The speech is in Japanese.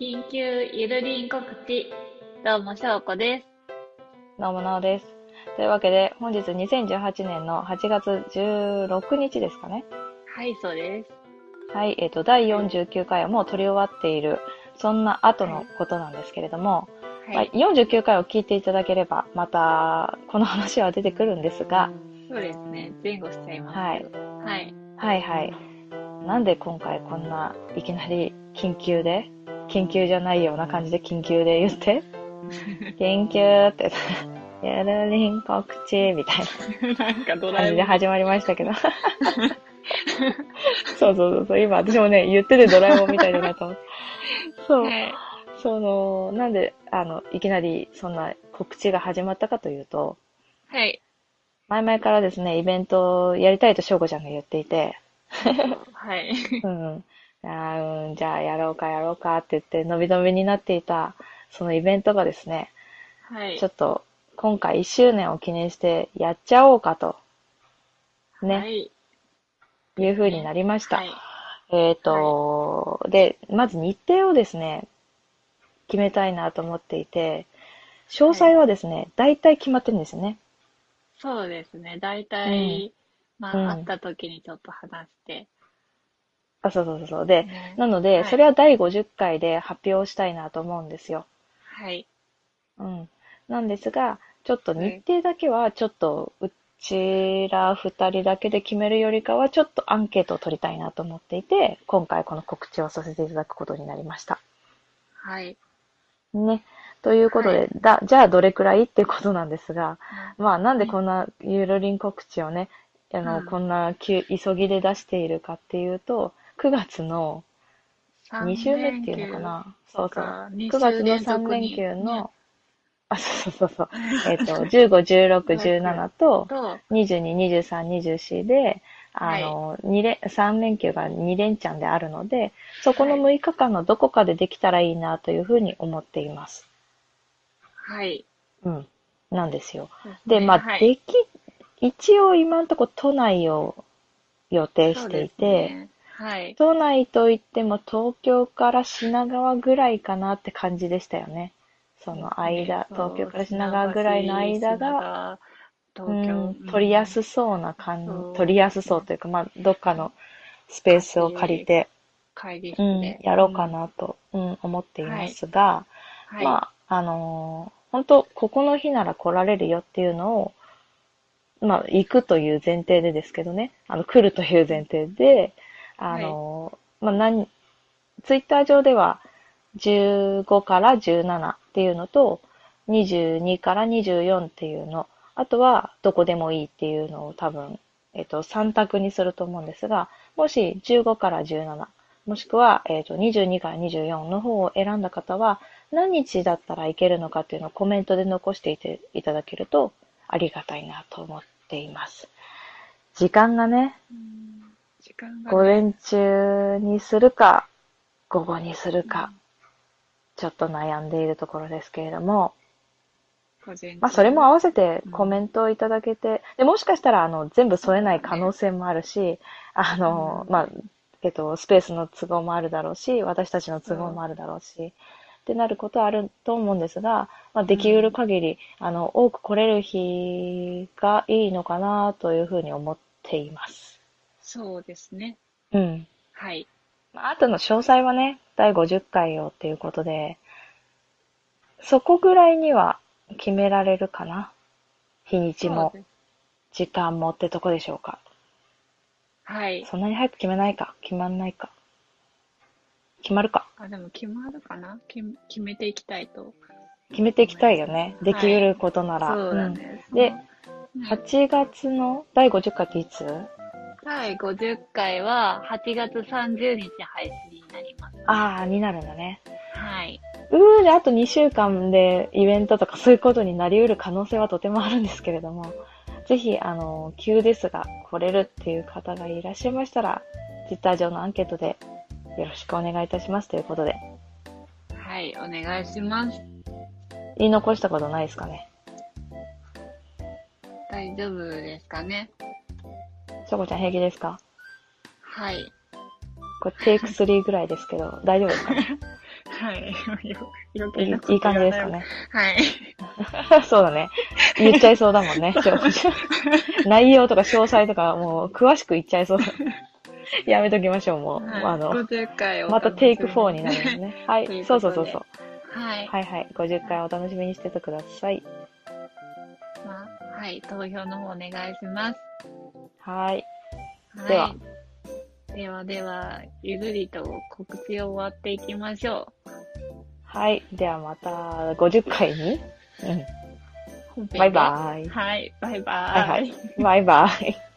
緊急ゆるりん告知。どうも、しょうこです。どうもなおです。というわけで、本日2018年の8月16日ですかね。はい、そうです。はい、えっ、と、第49回はもう撮り終わっている、そんな後のことなんですけれども、はい。まあ49回を聞いていただければ、また、この話は出てくるんですが、そうですね。前後しちゃいますけど。はい。はいはい。なんで今回こんないきなり緊急で、緊急じゃないような感じで緊急で言って、緊急って、ゆるりん告知みたいな。なんかド感じで始まりましたけど。そうそうそうそう、今私もね、言っててドラえもんみたいだなと思って。そう、はい。その、なんで、あの、いきなりそんな告知が始まったかというと、はい。前々からですね、イベントをやりたいと翔子ちゃんが言っていて、はい。うん、あーうん、じゃあやろうかやろうかって言って、伸び伸びになっていた、そのイベントがですね、はい。ちょっと、今回1周年を記念してやっちゃおうかと、ね、はい。いう風になりました。はい。えっ、と、で、まず日程をですね、決めたいなと思っていて、詳細はですね、大体決まってるんですよね。そうですね。大体、まうんあ、会った時にちょっと話して。あ、そうそうそうそう。で、ねなので、はいそれは第50回で発表したいなと思うんですよ。はい。うん。なんですが、ちょっと日程だけは、ちょっと、うちら二人だけで決めるよりかは、ちょっとアンケートを取りたいなと思っていて、今回この告知をさせていただくことになりました。はい。ね。ということで、はいだ、じゃあどれくらいってことなんですが、まあなんでこんなゆるりん告知をね、あの、うんこんな急急ぎで出しているかっていうと、9月の2週目っていうのかな。そうそう。か9月の3連休ねの、あ、そうそうそうそう。えっと、15、16、17と、と、22、23、24で、あの、二連、3連休が2連チャンであるので、そこの6日間のどこかでできたらいいなというふうに思っています。はい。うん。なんですよ。で、まあ、はいでき、一応今のところ都内を予定していて、はい。都内といっても東京から品川ぐらいかなって感じでしたよね。その間、そう東京から品川ぐらいの間が、が、東京、うん、取りやすそうな感そうじ、取りやすそうというか、まあ、どっかのスペースを借りて、会議室うんで。、やろうかなと、うん、思っていますが、はい。まあ、あのー本当ここの日なら来られるよっていうのを、まあ、行くという前提でですけどね、あの、来るという前提で、あのーまあ、何、ツイッター上では、15から17っていうのと、22から24っていうの、あとはどこでもいいっていうのを多分、えっと、3択にすると思うんですが、もし15から17、もしくは、えっと、22から24の方を選んだ方は、何日だったらいけるのかっていうのをコメントで残していていただけるとありがたいなと思っています。時間がね、時間が、午ね、前中にするか、午後にするか、ちょっと悩んでいるところですけれども、まあ、それも合わせてコメントをいただけて、で、もしかしたら、あの、全部添えない可能性もあるし、あの、うん。まあ、えっと、スペースの都合もあるだろうし、私たちの都合もあるだろうし、ってなることはあると思うんですが、まあ、できうる限り、あの、多く来れる日がいいのかなというふうに思っています。そうですね。うん。はい。まああとの詳細はね、第50回をっていうことで、そこぐらいには決められるかな。日にちも時間もってとこでしょうか。はい。そんなに早く決めないか決まんないか決まるかあ、でも決まるかな決め決めていきたいと。決めていきたいよね。できうることなら。そうだね。でうん、うん8月の第50回っていつ？第50回は8月30日配信になります。ああ、になるんだね。はい。うーで、あと2週間でイベントとかそういうことになりうる可能性はとてもあるんですけれども、ぜひ、あの、急ですが来れるっていう方がいらっしゃいましたら、ツイッター上のアンケートでよろしくお願いいたしますということで、はい、お願いします。言い残したことないですかね？大丈夫ですかね？しょこちゃん平気ですか？はい。これテイク3ぐらいですけど、大丈夫ですか？ね はい。余いい感じですか。ね？はい。そうだね。言っちゃいそうだもんね。内容とか詳細とかもう詳しく言っちゃいそう。やめときましょう、もう。はい、あの、50回をまたテイク4になるんですね。はといそうそうそうそう。はい。はいはい。50回お楽しみにしててください。まあ、はい。投票の方お願いします。はい。はい、では。ではでは、ゆるりと告知を終わっていきましょはい。ではまた50回に。うん。バイバイ。はい。バイバイ。はいはい。バイバイ。